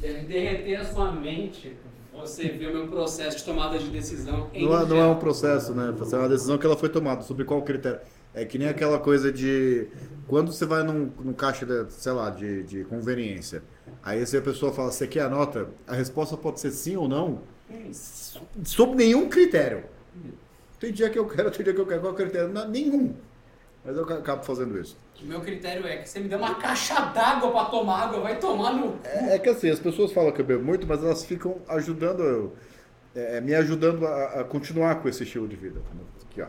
Deve derreter a sua mente. Você vê o meu processo de tomada de decisão. em Não é, não é um processo, né? É uma decisão que ela foi tomada. Sobre qual critério? É que nem aquela coisa de. Quando você vai num, num caixa, de, sei lá, de, de conveniência, aí se a pessoa fala, você quer a nota? A resposta pode ser sim ou não, sob nenhum critério. Tem dia que eu quero, tem dia que eu quero. Qual critério? Não, nenhum. Mas eu acabo fazendo isso. O meu critério é que você me dê uma caixa d'água pra tomar água, vai tomar no cu. É, é que assim, as pessoas falam que eu bebo muito, mas elas ficam ajudando, eu- é, me ajudando a, a continuar com esse estilo de vida. Aqui, ó.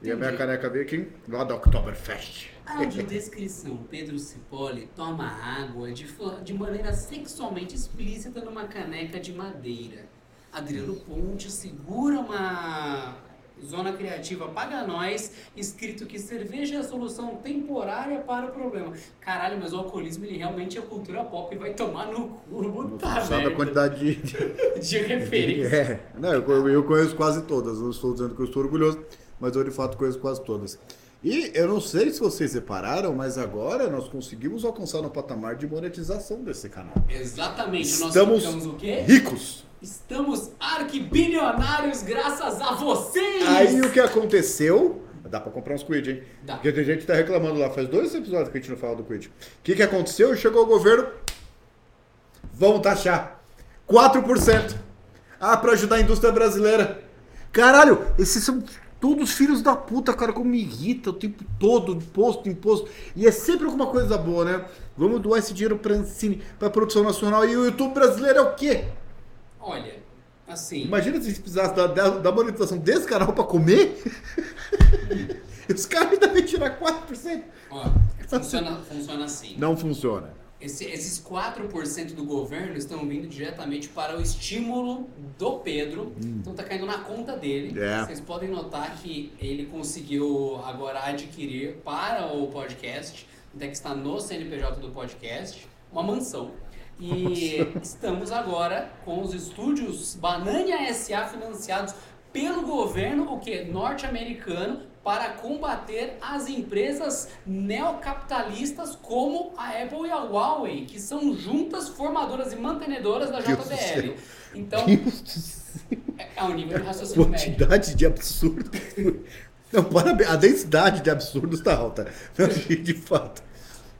E a minha Entendi. caneca veio aqui, lá da Oktoberfest. Audiodescrição. Pedro Cipolli toma água de, de maneira sexualmente explícita numa caneca de madeira. Adriano Ponte segura uma zona criativa Paga Nós, escrito que cerveja é a solução temporária para o problema. Caralho, mas o alcoolismo ele realmente é cultura pop e vai tomar no cu, puta Sabe a quantidade de. de- referência. É, não, eu, eu conheço quase todas. Não estou dizendo que eu estou orgulhoso, mas eu de fato conheço quase todas. E eu não sei se vocês repararam, mas agora nós conseguimos alcançar no patamar de monetização desse canal. Exatamente, nós Estamos ficamos o quê? ricos. Estamos arquibilionários graças a vocês! Aí o que aconteceu? Dá pra comprar uns quid, hein? Dá. Porque tem gente que tá reclamando lá. Faz dois episódios que a gente não fala do quid. O que, que aconteceu? Chegou o governo. Vamos taxar. 4%. Ah, pra ajudar a indústria brasileira. Caralho, esses são todos filhos da puta, cara, como me irrita o tempo todo, imposto, imposto. E é sempre alguma coisa boa, né? Vamos doar esse dinheiro pra Ancine, pra produção nacional. E o YouTube brasileiro é o quê? Olha, assim, Imagina se a gente precisasse da, da, da monetização desse canal pra comer. Os caras devem tirar 4%. ó, funciona, funciona assim. Não funciona. Esse- esses 4% do governo estão vindo diretamente para o estímulo do Pedro. Então tá caindo na conta dele. É. Vocês podem notar que ele conseguiu agora adquirir para o podcast, até que está no CNPJ do podcast, uma mansão. E estamos agora com os estúdios Banania SA financiados pelo governo, o que norte-americano, para combater as empresas neocapitalistas como a Apple e a Huawei, que são juntas formadoras e mantenedoras da JBL. Então, é é um nível de raciocínio médio. Quantidade de absurdo. Não, parabéns. A densidade de absurdos tá alta. De fato.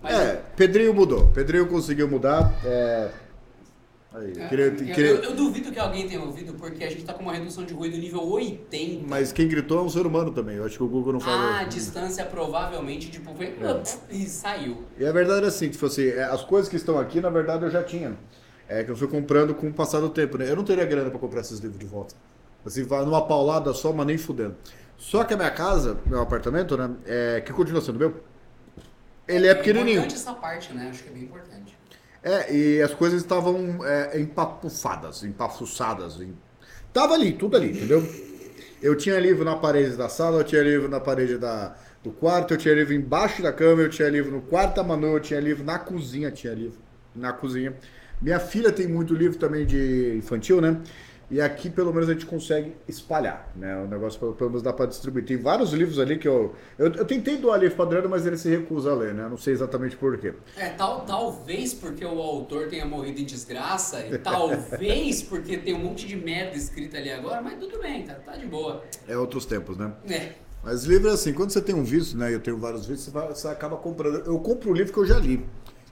Mas é, Pedrinho mudou. Pedrinho conseguiu mudar. É... Aí, eu, queria- eu- queria- eu- eu duvido que alguém tenha ouvido, porque a gente tá com uma redução de ruído nível 80. Mas quem gritou é um ser humano também. Eu acho que o Google não falou. Ah, a distância provavelmente, tipo, foi... E saiu. E a verdade é assim, tipo assim, é, as coisas que estão aqui, na verdade, eu já tinha. É que eu fui comprando com o passar do tempo, né? Eu não teria grana pra comprar esses livros de volta. Assim, numa paulada só, mas nem fudendo. Só que a minha casa, meu apartamento, né? É, que continua sendo meu, ele é pequenininho. importante essa parte, né? Acho que é bem importante. É, e as coisas estavam é, empapufadas, empafuçadas. em- Tava ali, tudo ali, entendeu? Eu tinha livro na parede da sala, eu tinha livro na parede da, do quarto, eu tinha livro embaixo da cama, eu tinha livro no quarto da Manu, eu tinha livro na cozinha, tinha livro na cozinha. Minha filha tem muito livro também de infantil, né? E aqui pelo menos a gente consegue espalhar, né? O negócio pelo, pelo menos dá pra distribuir. Tem vários livros ali que eu, eu. Eu tentei doar livro pra Adriano, mas ele se recusa a ler, né? Não sei exatamente por quê. É, tal, talvez porque o autor tenha morrido em desgraça, e talvez porque tem um monte de merda escrita ali agora, mas tudo bem, tá, tá de boa. É outros tempos, né? É. Mas livro é assim, quando você tem um vício, né? Eu tenho vários vícios, você, vai- você acaba comprando. Eu compro o livro que eu já li.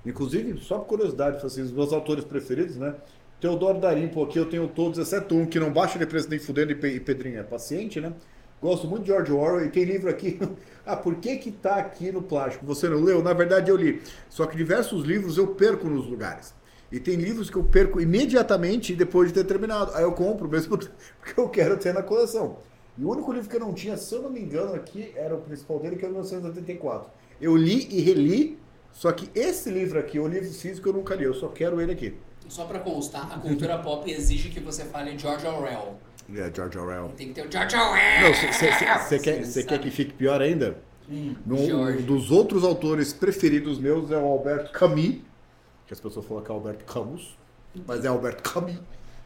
Inclusive, só por curiosidade, assim, os meus autores preferidos, né? Teodoro Darimpo aqui, eu tenho todos, exceto um que não baixa de preço nem fudendo e Pe- Pedrinho é paciente, né? Gosto muito de George Orwell e tem livro aqui. ah, por que que tá aqui no plástico? Você não leu? Na verdade eu li. Só que diversos livros eu perco nos lugares. E tem livros que eu perco imediatamente depois de ter terminado. Aí eu compro mesmo porque eu quero ter na coleção. E o único livro que eu não tinha, se eu não me engano, aqui era o principal dele, que é o 1984. Eu li e reli, só que esse livro aqui, o livro físico, eu nunca li. Eu só quero ele aqui. Só pra constar, a cultura pop exige que você fale George Orwell. É, George Orwell. Tem que ter o George Orwell! Você quer, cê quer que fique pior ainda? Hum, No- um dos outros autores preferidos meus é o Alberto Camus, que as pessoas falam que é Alberto Camus, mas é Alberto Camus,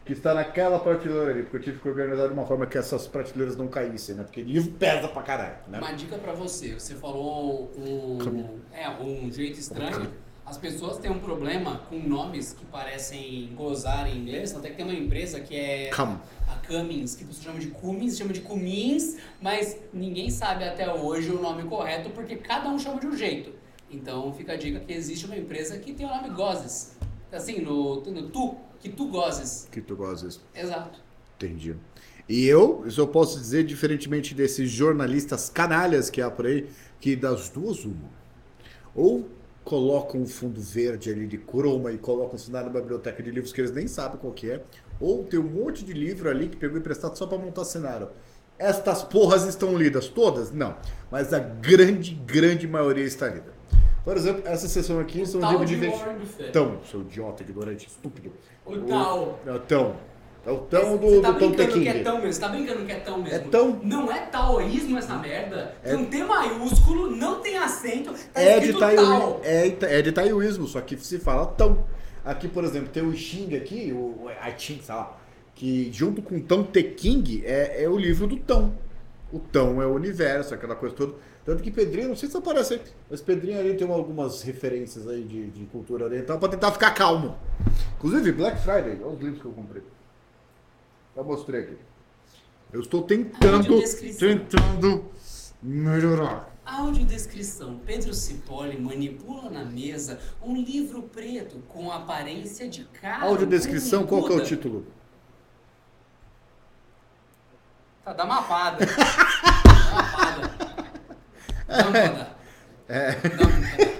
que está naquela prateleira ali, porque eu tive que organizar de uma forma que essas prateleiras não caíssem, né? Porque livro pesa pra caralho, né? Uma dica pra você, você falou um, Caminho. é, um jeito estranho. As pessoas têm um problema com nomes que parecem gozar em inglês, até que tem uma empresa que é Come. a Cummins, que você chama de Cummins, chama de Cummins, mas ninguém sabe até hoje o nome correto porque cada um chama de um jeito. Então fica a dica que existe uma empresa que tem o nome Gozes. Assim, no, no tu, que tu gozes. Que tu gozes. Exato. Entendi. E eu, isso eu posso dizer, diferentemente desses jornalistas canalhas que há por aí, que das duas uma. Ou colocam um fundo verde ali de croma e colocam isso na biblioteca de livros que eles nem sabem qual que é. Ou tem um monte de livro ali que pegou emprestado só para montar cenário. Estas porras estão lidas todas? Não. Mas a grande, grande maioria está lida. Por exemplo, essa sessão aqui são Tal livros de de. Então, seu idiota, ignorante, estúpido. O tal. O tão. É o tão do, Você tá do Tom brincando que é tão mesmo, você tá brincando que é tão mesmo. É tão. Não é taoísmo essa merda. É- Não tem maiúsculo, não tem acento, tá É de, taioí- tal. é, é de taioísmo, só que se fala tão. Aqui, por exemplo, tem o Xing aqui, o I Ching, sei lá, que junto com Tão Te King é, é o livro do Tão. O Tão é o universo, aquela coisa toda. Tanto que Pedrinho, não sei se aparece aí, mas Pedrinho ali tem algumas referências aí de, de cultura oriental pra tentar ficar calmo. Inclusive, Black Friday, olha os livros que eu comprei. Já mostrei aqui. Eu estou tentando, tentando melhorar. Audiodescrição. Pedro Cipolle manipula na mesa um livro preto com aparência de carro. Audiodescrição, qual que é o título? Tá, dá uma pada. dá uma pada. Dá uma pada. É. Dá uma pada.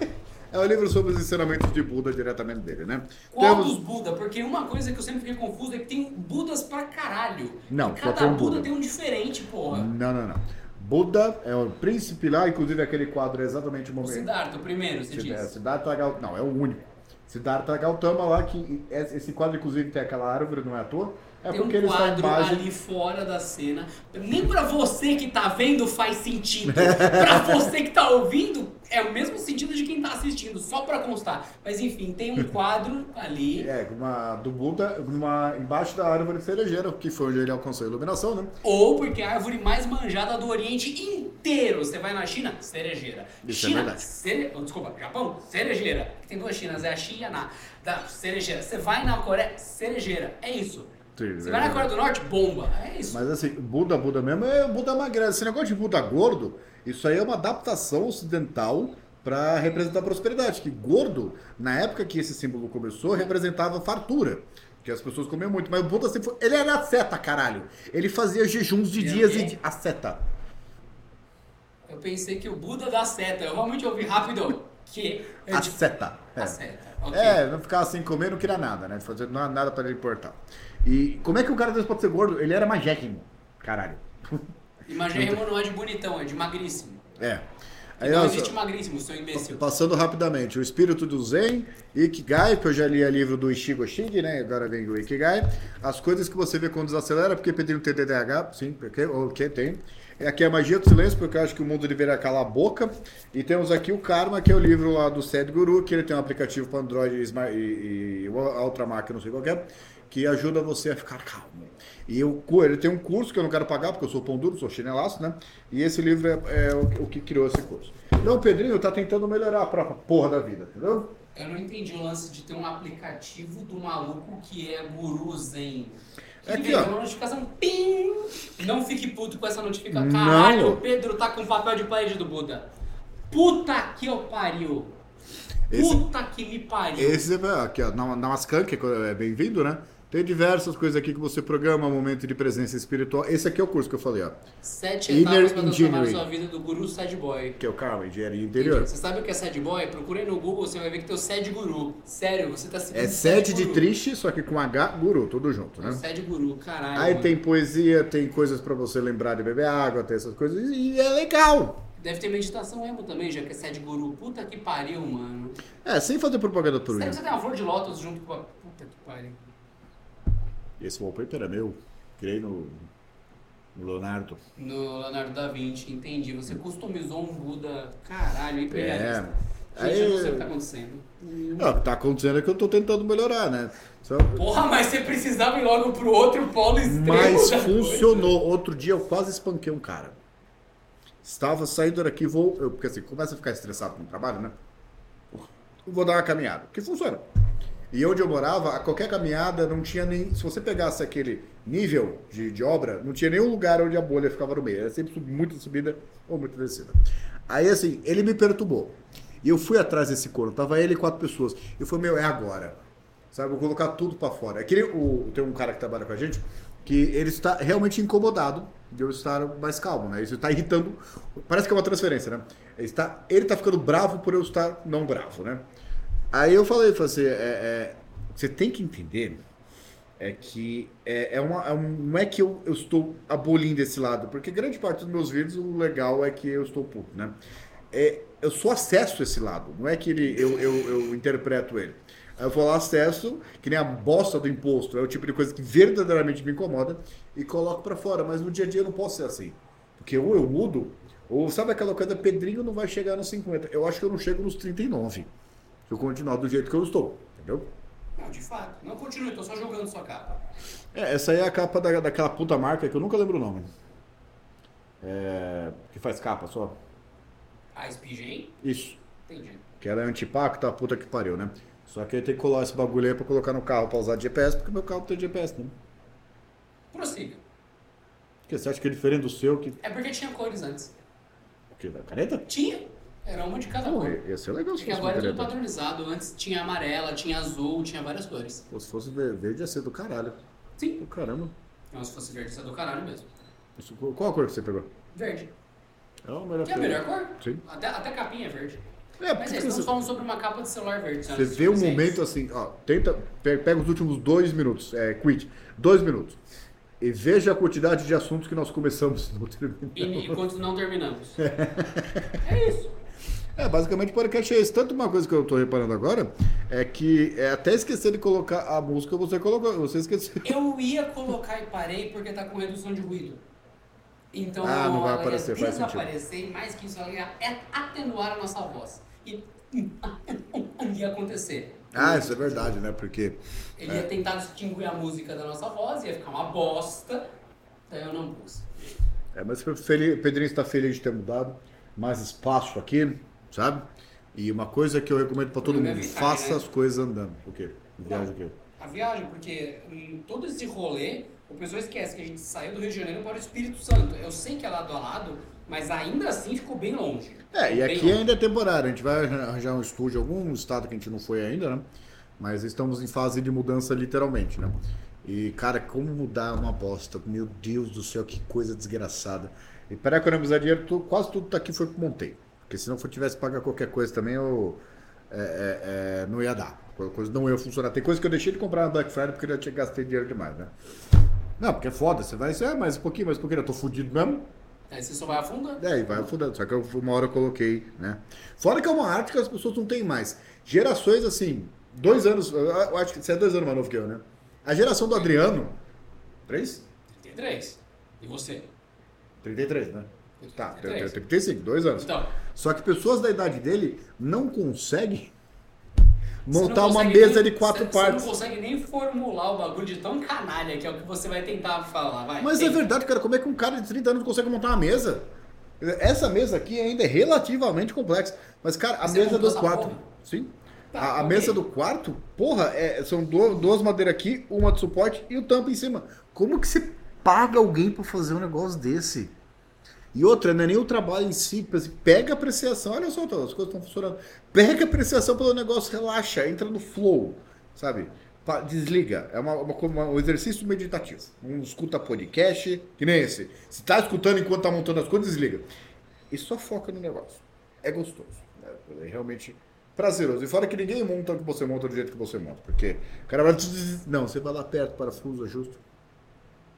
É o livro sobre os ensinamentos de Buda diretamente dele, né? Qual Temos- dos Buda? Porque uma coisa que eu sempre fiquei confuso é que tem Budas pra caralho. Não, E só cada tem um Buda, Buda. tem um diferente, porra. Não, não, não. Buda é o príncipe lá, inclusive aquele quadro é exatamente o O momento. Siddhartha, o primeiro, você Siddhartha, disse. Siddhartha Gautama. Não, é o único. Siddhartha Gautama lá, que esse quadro inclusive tem aquela árvore, não é à toa. É Tem um quadro imagem. ali fora da cena. Nem pra você que tá vendo faz sentido. pra você que tá ouvindo, é o mesmo sentido de quem tá assistindo, só pra constar. Mas enfim, tem um quadro ali. É, uma, do Buda, uma, embaixo da árvore cerejeira, que foi onde ele alcançou a iluminação, né? Ou porque é a árvore mais manjada do Oriente inteiro. Você vai na China, cerejeira. Isso é China, verdade. cere... oh, desculpa, Japão, cerejeira. Tem duas Chinas, é a Xi e a Na. Da cerejeira. Você vai na Coreia, cerejeira. É isso. Sim, Você vai na. Coreia do Norte, bomba. É isso. Mas assim, Buda, Buda mesmo é Buda magrelo. Esse negócio de Buda gordo, isso aí é uma adaptação ocidental para representar prosperidade. Que gordo, na época que esse símbolo começou, representava fartura. Que as pessoas comiam muito. Mas o Buda sempre foi. Ele era asceta, caralho. Ele fazia jejuns de dias e de. Asceta. Eu pensei que o Buda da seta. Eu realmente ouvi rápido que é de... Asceta. a É. seta. Ok. É, não ficar assim comendo, não queria nada, né? Fazer há nada para ele importar. E como é que o cara desse pode ser gordo? Ele era magérrimo. Caralho. Imagem não é de bonitão, é de magríssimo. É. E Aí, não existe magríssimo, seu imbecil. Passando rapidamente, o espírito do Zen, Ikigai, que eu já li o livro do Ishigo Shing, né? Agora vem o Ikigai. As coisas que você vê quando desacelera, porque Pedrinho tem TDAH, sim, porque o que tem. É Aqui é a magia do silêncio, porque eu acho que o mundo deveria calar a boca. E temos aqui o Karma, que é o livro lá do Sadhguru, que ele tem um aplicativo para Android e, e, e outra máquina, não sei qual é, que ajuda você a ficar calmo. E eu, ele tem um curso que eu não quero pagar, porque eu sou pão duro, sou chinelaço, né? E esse livro é, é o, o que criou esse curso. Então o Pedrinho tá tentando melhorar a própria porra da vida, entendeu? Eu não entendi o lance de ter um aplicativo do maluco que é guru zen. Aqui, ó. uma notificação, pim! Não fique puto com essa notificação. Não. Caralho, o Pedro tá com papel de parede do Buda. Puta que eu pariu. Esse- Puta que me pariu. Esse é aqui, ó, na, na Mascan, que é bem-vindo, né? Tem diversas coisas aqui que você programa, momento de presença espiritual. Esse aqui é o curso que eu falei, ó. Sete Inner etapas pra transformar sua vida do guru sad boy. Que é o Karma, engenharia interior. Você sabe o que é sad boy? Procura aí no Google, você vai ver que tem o sad guru. Sério, você tá seguindo É sede de guru. triste, só que com H, guru, tudo junto, É né? sad guru, caralho. Aí mano. tem poesia, tem coisas pra você lembrar de beber água, tem essas coisas, e é legal. Deve ter meditação emo também, já que é sad guru. Puta que pariu, mano. É, sem fazer propaganda por mim. você tem uma flor de lótus junto com a. Puta que pariu. Esse wallpaper é meu, criei no, no Leonardo. No Leonardo da Vinci, entendi. Você customizou um Buda. Caralho, imperialista. É. Gente, eu não sei o Aí- que tá acontecendo. Não, o que tá acontecendo é que eu tô tentando melhorar, né? Só- Porra, mas você precisava ir logo pro outro polo extremo. Mas funcionou. Outro dia eu quase espanquei um cara. Estava saindo daqui, vou. Eu, porque assim, começa a ficar estressado com o trabalho, né? vou dar uma caminhada. Que funciona. E onde eu morava, a qualquer caminhada não tinha nem. Se você pegasse aquele nível de, de obra, não tinha nenhum lugar onde a bolha ficava no meio. Era sempre muita subida ou muita descida. Aí assim, ele me perturbou. E eu fui atrás desse corno. Tava ele e quatro pessoas. Eu falei, meu, é agora. Sabe, vou colocar tudo pra fora. É que nem o, tem um cara que trabalha com a gente que ele está realmente incomodado de eu estar mais calmo, né? Isso está irritando. Parece que é uma transferência, né? Ele está, ele está ficando bravo por eu estar não bravo, né? Aí eu falei, falei assim, é, é, você tem que entender é que é, é uma, é um- não é que eu, eu estou abolindo esse lado, porque grande parte dos meus vídeos o legal é que eu estou puto, né? É, eu só acesso esse lado, não é que ele, eu, eu, eu interpreto ele. Aí eu vou lá, acesso, que nem a bosta do imposto, é o tipo de coisa que verdadeiramente me incomoda e coloco pra fora, mas no dia a dia eu não posso ser assim. Porque ou eu mudo, ou sabe aquela coisa, Pedrinho não vai chegar nos 50. Eu acho que eu não chego nos 39. Se eu continuar do jeito que eu estou, entendeu? Não, de fato. Não continue, tô só jogando sua capa. É, essa aí é a capa da, daquela puta marca que eu nunca lembro o nome. É, que faz capa só. A SPG? Isso. Entendi. Que ela é antipacto, a puta que pariu, né? Só que eu tenho que colar esse bagulho aí pra colocar no carro pra usar de GPS, porque meu carro tem GPS, né? Prossiga. Porque você acha que é diferente do seu que. É porque tinha cores antes. O que? Da caneta? Tinha. Era uma de cada cor. ia ser legal se Porque agora é tudo padronizado. Antes tinha amarela, tinha azul, tinha várias cores. Pô, Se fosse ver- verde ia ser do caralho. Sim. Do caramba. Não, se fosse verde, isso é do caralho mesmo. Isso- qual a cor que você pegou? Verde. É a melhor Que é a melhor cor? Sim. Até, até capinha é verde. É, Mas porque é, estamos você, falando sobre uma capa de celular verde. você vê um momento assim, ó, tenta, pe- pega os últimos dois minutos, é, quit, dois minutos. E veja a quantidade de assuntos que nós começamos no terminal. E, e quando não terminamos. é isso. É, basicamente o podcast é esse. Tanto uma coisa que eu tô reparando agora é que é até esquecer de colocar a música, você colocou, você esqueceu. Eu ia colocar e parei porque tá com redução de ruído. Então Ah, não vai aparecer, ia desaparecer e mais que isso, ela ia atenuar a nossa voz. E ia acontecer. Ah, isso é verdade, né? Porque Ele ia tentar distinguir a música da nossa voz, ia ficar uma bosta. Daí eu não pus. É, mas Pedrinho está feliz de ter mudado. Mais espaço aqui, sabe? E uma coisa que eu recomendo para todo mundo: faça né? as coisas andando. O quê? Viagem o quê? A viagem, porque em todo esse rolê, o pessoal esquece que a gente saiu do Rio de Janeiro para o Espírito Santo. Eu sei que é lado a lado, mas ainda assim ficou bem longe. É, e aqui longe. ainda é temporário. A gente vai arranjar um estúdio, algum estado que a gente não foi ainda, né? Mas estamos em fase de mudança literalmente, né? E, cara, como mudar uma bosta. Meu Deus do céu, que coisa desgraçada. E para economizar dinheiro, tu- quase tudo tá aqui foi que montei. Porque se não for tivesse que pagar qualquer coisa também, eu é, é, é, não ia dar. A coisa não ia funcionar. Tem coisa que eu deixei de comprar na Black Friday porque eu já tinha gastei dinheiro demais, né? Não, porque é foda. Você vai, é, mais um pouquinho, mais um pouquinho. Eu tô fudido mesmo. Aí você só vai afundando. É, e vai afundando. Só que eu, uma hora eu coloquei, né? Fora que é uma arte que as pessoas não têm mais. Gerações, assim, dois anos. Eu acho que você é dois anos mais novo que eu, né? A geração do Adriano. Três? 33. E você? 33, né? Tá, eu 33. tenho 35, dois anos. Então, Só que pessoas da idade dele não conseguem não montar uma mesa nem- de quatro você- partes. Você não consegue nem formular o bagulho de tão canalha que é o que você vai tentar falar. Vai, Mas é tenta. verdade, cara. Como é que um cara de 30 anos consegue montar uma mesa? Essa mesa aqui ainda é relativamente complexa. Mas, cara, a Você mesa montou do essa quarto. porra? Sim. Tá, a a mesa do quarto, porra, é- são duas, duas madeiras aqui, uma de suporte e o tampo em cima. Como que você paga alguém pra fazer um negócio desse? E outra, não é nem o trabalho em si, pega a apreciação, olha só, as coisas estão funcionando. Pega a apreciação pelo negócio, relaxa, entra no flow, sabe? Desliga, é uma, uma um exercício meditativo. Um escuta podcast, que nem esse. Se tá escutando enquanto tá montando as coisas, desliga. E só foca no negócio. É gostoso. né? É realmente prazeroso. E fora que ninguém monta o que você monta do jeito que você monta. Porque o cara vai. Não, você vai lá perto, parafuso, ajusta.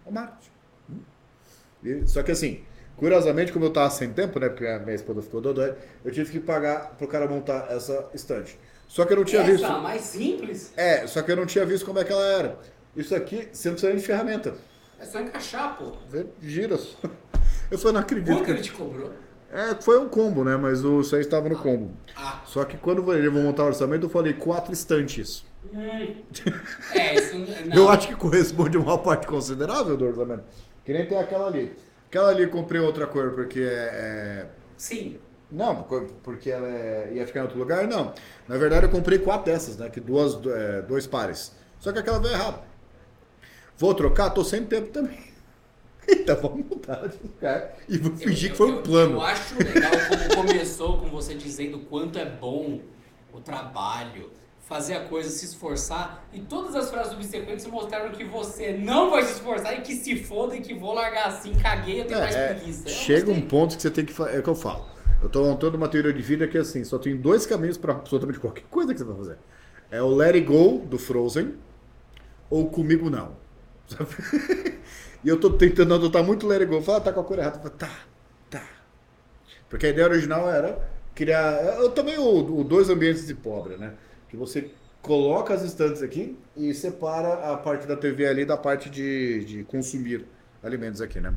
É marketing. Hum? Só que assim, curiosamente, como eu tava sem tempo, né? Porque a minha esposa ficou dodói, eu tive que pagar pro cara montar essa estante. Só que eu não tinha Essa, visto. mais simples, É, só que eu não tinha visto como é que ela era. Isso aqui, você não precisa de ferramenta. é só encaixar, pô. Gira só. Eu falei, não acredito. Quanto que- ele te cobrou? É, foi um combo, né? Mas o 6 estava no combo. Ah. Só que quando ele vou montar o orçamento, eu falei quatro estantes. Hum. É, isso não. Eu acho que corresponde a uma parte considerável do orçamento. Que nem tem aquela ali. Aquela ali eu comprei outra cor porque é. Sim. Não, porque ela é- ia ficar em outro lugar? Não. Na verdade, eu comprei quatro dessas, né? Que duas, é, dois pares. Só que aquela veio errada. Vou trocar? Tô sem tempo também. Então vamos mudar de lugar e vou fingir que foi um plano. Eu acho legal como começou com você dizendo quanto é bom o trabalho, fazer a coisa, se esforçar. E todas as frases subsequentes mostraram que você não vai se esforçar e que se foda e que vou largar assim, caguei, eu tenho mais É, é, preguiça. Chega um ponto que você tem que fazer. É o que eu falo. Eu tô montando uma teoria de vida que é assim: só tem dois caminhos para absolutamente qualquer coisa que você vai fazer. É o Let It Go do Frozen ou Comigo Não. E eu tô tentando adotar muito Let It Go. Fala, tá com a cor errada. Falo, tá, tá. Porque a ideia original era criar. Eu também o, o dois ambientes de pobre, né? Que você coloca as estantes aqui e separa a parte da TV ali da parte de, de consumir alimentos aqui, né?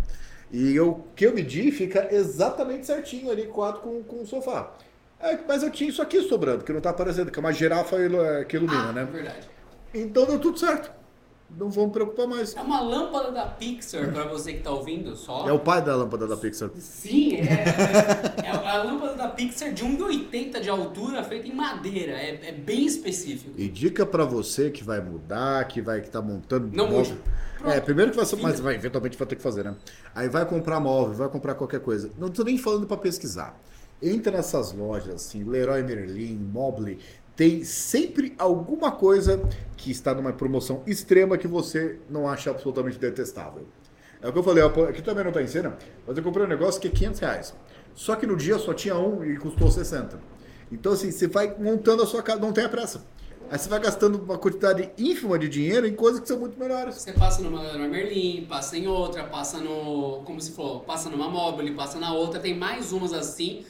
E o que eu medi fica exatamente certinho ali, quatro com, com o sofá. É, mas eu tinha isso aqui sobrando, que não tá aparecendo, que é uma girafa é, que ilumina, Ah, né? verdade. Então deu tudo certo. Não vamos preocupar mais. É uma lâmpada da Pixar pra você que tá ouvindo só. É o pai da lâmpada da Pixar. Sim, é, é a lâmpada da Pixar de 1,80 de altura, feita em madeira. É, é bem específico. E dica pra você que vai mudar, que vai que tá montando Não móvel. Pronto. É, primeiro que vai ser, mas vai, eventualmente vai ter que fazer, né? Aí vai comprar móvel, vai comprar qualquer coisa. Não tô nem falando pra pesquisar. Entra nessas lojas assim, Leroy Merlin, Mobley, tem sempre alguma coisa que está numa promoção extrema que você não acha absolutamente detestável. É o que eu falei, aqui também não tá em cena, mas eu comprei um negócio que é 500 reais. Só que no dia só tinha um e custou 60. Então assim, você vai montando a sua casa, não tem a pressa. Aí você vai gastando uma quantidade ínfima de dinheiro em coisas que são muito melhores. Você passa numa Leroy Merlin, passa em outra, passa no. Como se falou, passa numa Mobile, passa na outra, tem mais umas assim.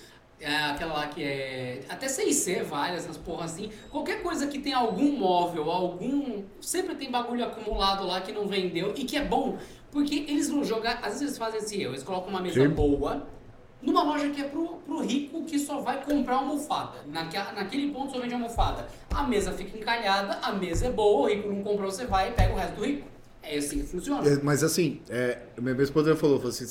É, aquela lá que é. Até CIC, várias, essas porra assim. Qualquer coisa que tem algum móvel, algum. Sempre tem bagulho acumulado lá que não vendeu e que é bom. Porque eles vão jogar. Às vezes eles fazem esse erro, eles colocam uma mesa Sim. boa. Numa loja que é pro, pro rico que só vai comprar almofada. Naquela, naquele ponto só vende almofada. A mesa fica encalhada, a mesa é boa, o rico não comprou, você vai e pega o resto do rico. É assim que funciona. É, Mas assim, é, minha esposa falou, falou assim,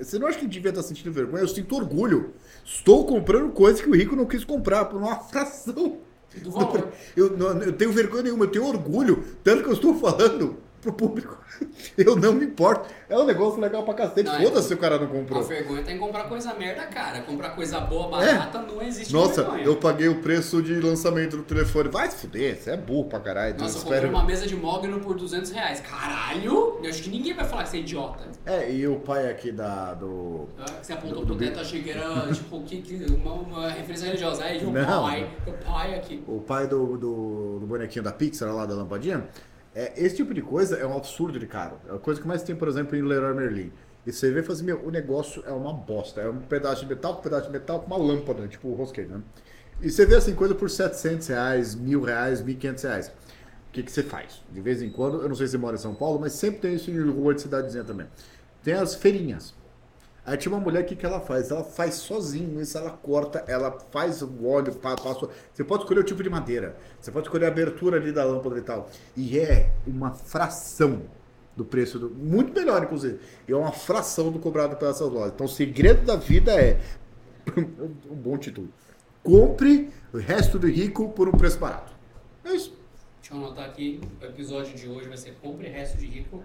você não acha que devia estar sentindo vergonha? Eu sinto orgulho. Estou comprando coisas que o rico não quis comprar por uma fração. Do valor. Eu, não- eu tenho vergonha nenhuma, eu tenho orgulho. Tanto que eu estou falando pro público. Eu não me importo. É um negócio legal pra cacete. É- Foda-se se o cara não A comprou. vergonha tem que comprar coisa merda, cara. Comprar coisa boa, barata, não existe É. Nossa, vergonha. eu paguei o preço de lançamento do telefone. Vai se fuder, você é burro pra caralho. Nossa, eu comprei uma mesa de mogno por 200 reais. Caralho! Eu acho que ninguém vai falar que você é idiota. É, e o pai aqui da, do... Ah, Você apontou Do- pro teto, achei que era tipo que, que uma, uma referência religiosa. Aí, o Não. pai, o pai aqui. o pai do, do, do bonequinho da Pixar lá da lampadinha, é, esse tipo de coisa é um absurdo de caro. É a coisa que mais tem, por exemplo, em Leroy Merlin. E você vê e fala assim, meu, o negócio é uma bosta. É um pedaço de metal com um pedaço de metal com uma lâmpada, tipo o rosqueiro, né? E você vê assim, coisa por 700 reais, mil reais, 1.500 reais. O que, que você faz? De vez em quando, eu não sei se você mora em São Paulo, mas sempre tem isso em rua de cidadezinha também. Tem as feirinhas. Aí tinha uma mulher aqui que ela faz, ela faz sozinho isso, ela corta, ela faz o óleo, pa- passa. Você pode escolher o tipo de madeira, você pode escolher a abertura ali da lâmpada e tal. E é uma fração do preço, do, muito melhor inclusive. E é uma fração do cobrado pelas lojas. Então o segredo da vida é um bom título. Compre o resto do rico por um preço barato. É isso. Deixa eu anotar aqui, o episódio de hoje vai ser Compre Resto de Rico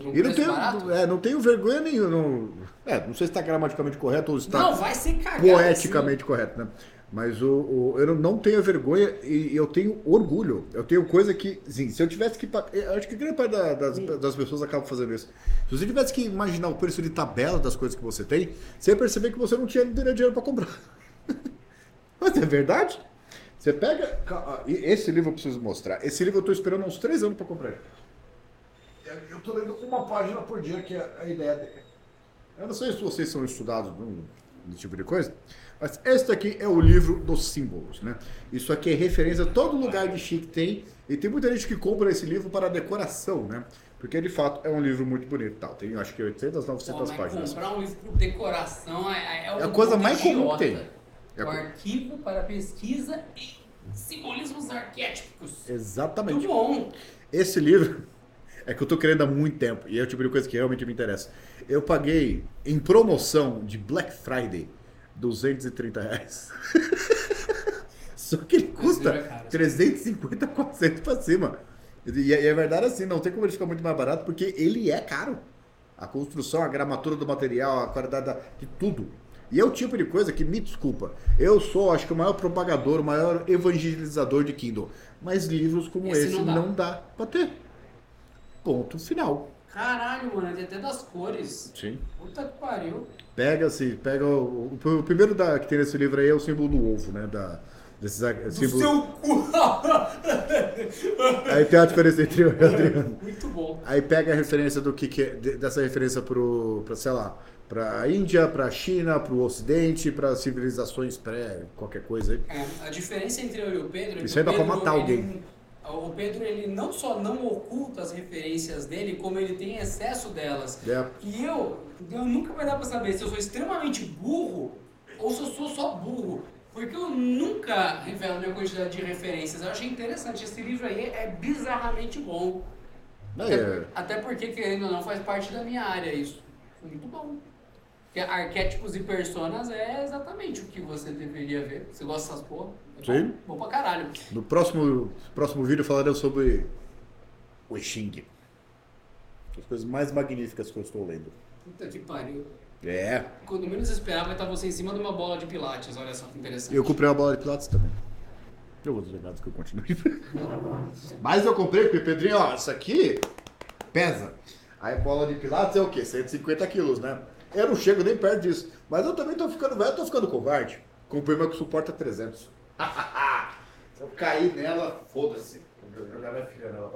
um E não tenho, é, não tenho vergonha nenhuma. Não, é, não sei se está gramaticamente correto ou se está Não, poeticamente correto, né? Mas o, o- eu não- não tenho vergonha e eu tenho orgulho. Eu tenho coisa que, assim, se eu tivesse que. eu Acho que grande parte da- das, das pessoas acabam fazendo isso. Se você tivesse que imaginar o preço de tabela das coisas que você tem, você ia perceber que você não tinha dinheiro para comprar. Mas é verdade. Você pega. Esse livro eu preciso mostrar. Esse livro eu estou esperando uns três anos para comprar. Eu estou lendo uma página por dia, que é a ideia dele. Eu não sei se vocês são estudados nesse tipo de coisa, mas este aqui é o livro dos símbolos, né? Isso aqui é referência a todo lugar de chique tem, e tem muita gente que compra esse livro para decoração, né? Porque de fato é um livro muito bonito, tal. Tem acho que 800, Pô, 900 mas páginas. comprar um livro por decoração é, é, É a coisa um mais comum que idiota. tem. É o arquivo para pesquisa e simbolismos arquétipos. Exatamente. Muito bom. Esse livro é que eu tô querendo há muito tempo e é o tipo de coisa que realmente me interessa. Eu paguei em promoção de Black Friday 230 reais. Só que ele custa é caro, 350, 400 pra cima. E é, e é verdade assim, não tem como ele ficar muito mais barato, porque ele é caro. A construção, a gramatura do material, a qualidade da- de tudo. E é o tipo de coisa que, me desculpa, eu sou, acho que o maior propagador, o maior evangelizador de Kindle. Mas livros como Esse esse, não dá. não dá pra ter. Ponto final. Caralho, mano, tem até das cores. Sim. Puta que pariu. Pega assim, pega o, o- o primeiro da, que tem nesse livro aí é o símbolo do ovo, né? Da, desses, Do símbolo... seu cu! Aí tem a diferença entre o Adriano. Muito bom. Aí pega a referência do que, que é, de- dessa referência pro, pra, sei lá, pra Índia, pra China, pro Ocidente, pra civilizações pré, qualquer coisa aí. É, a diferença entre eu e o Pedro é que Isso aí o dá pra Pedro, matar ele- alguém. O Pedro, ele não só não oculta as referências dele, como ele tem excesso delas. É. E eu, eu nunca vai dar pra saber se eu sou extremamente burro ou se eu sou só burro. Porque eu nunca revelo a minha quantidade de referências. Eu achei interessante. Esse livro aí é bizarramente bom. Até, É. até porque, querendo ou não, faz parte da minha área isso. Muito bom. Porque arquétipos e personas é exatamente o que você deveria ver. Você gosta dessas porra? É Sim. Bom, bom pra caralho. No próximo, próximo vídeo falaremos sobre o Xing. As coisas mais magníficas que eu estou lendo. Puta que pariu. É. Quando menos esperava, vai estar você em cima de uma bola de pilates. Olha só que interessante. Eu comprei uma bola de pilates também. Eu vou desligar que eu continue. Mas eu comprei, porque Pedrinho, ó, isso aqui pesa. Aí bola de pilates é o quê? 150 quilos, né? Eu não chego nem perto disso. Mas eu também tô ficando velho, tô ficando covarde. Comprei uma que suporta 300. Se eu cair nela, foda-se. Vou jogar minha filha nela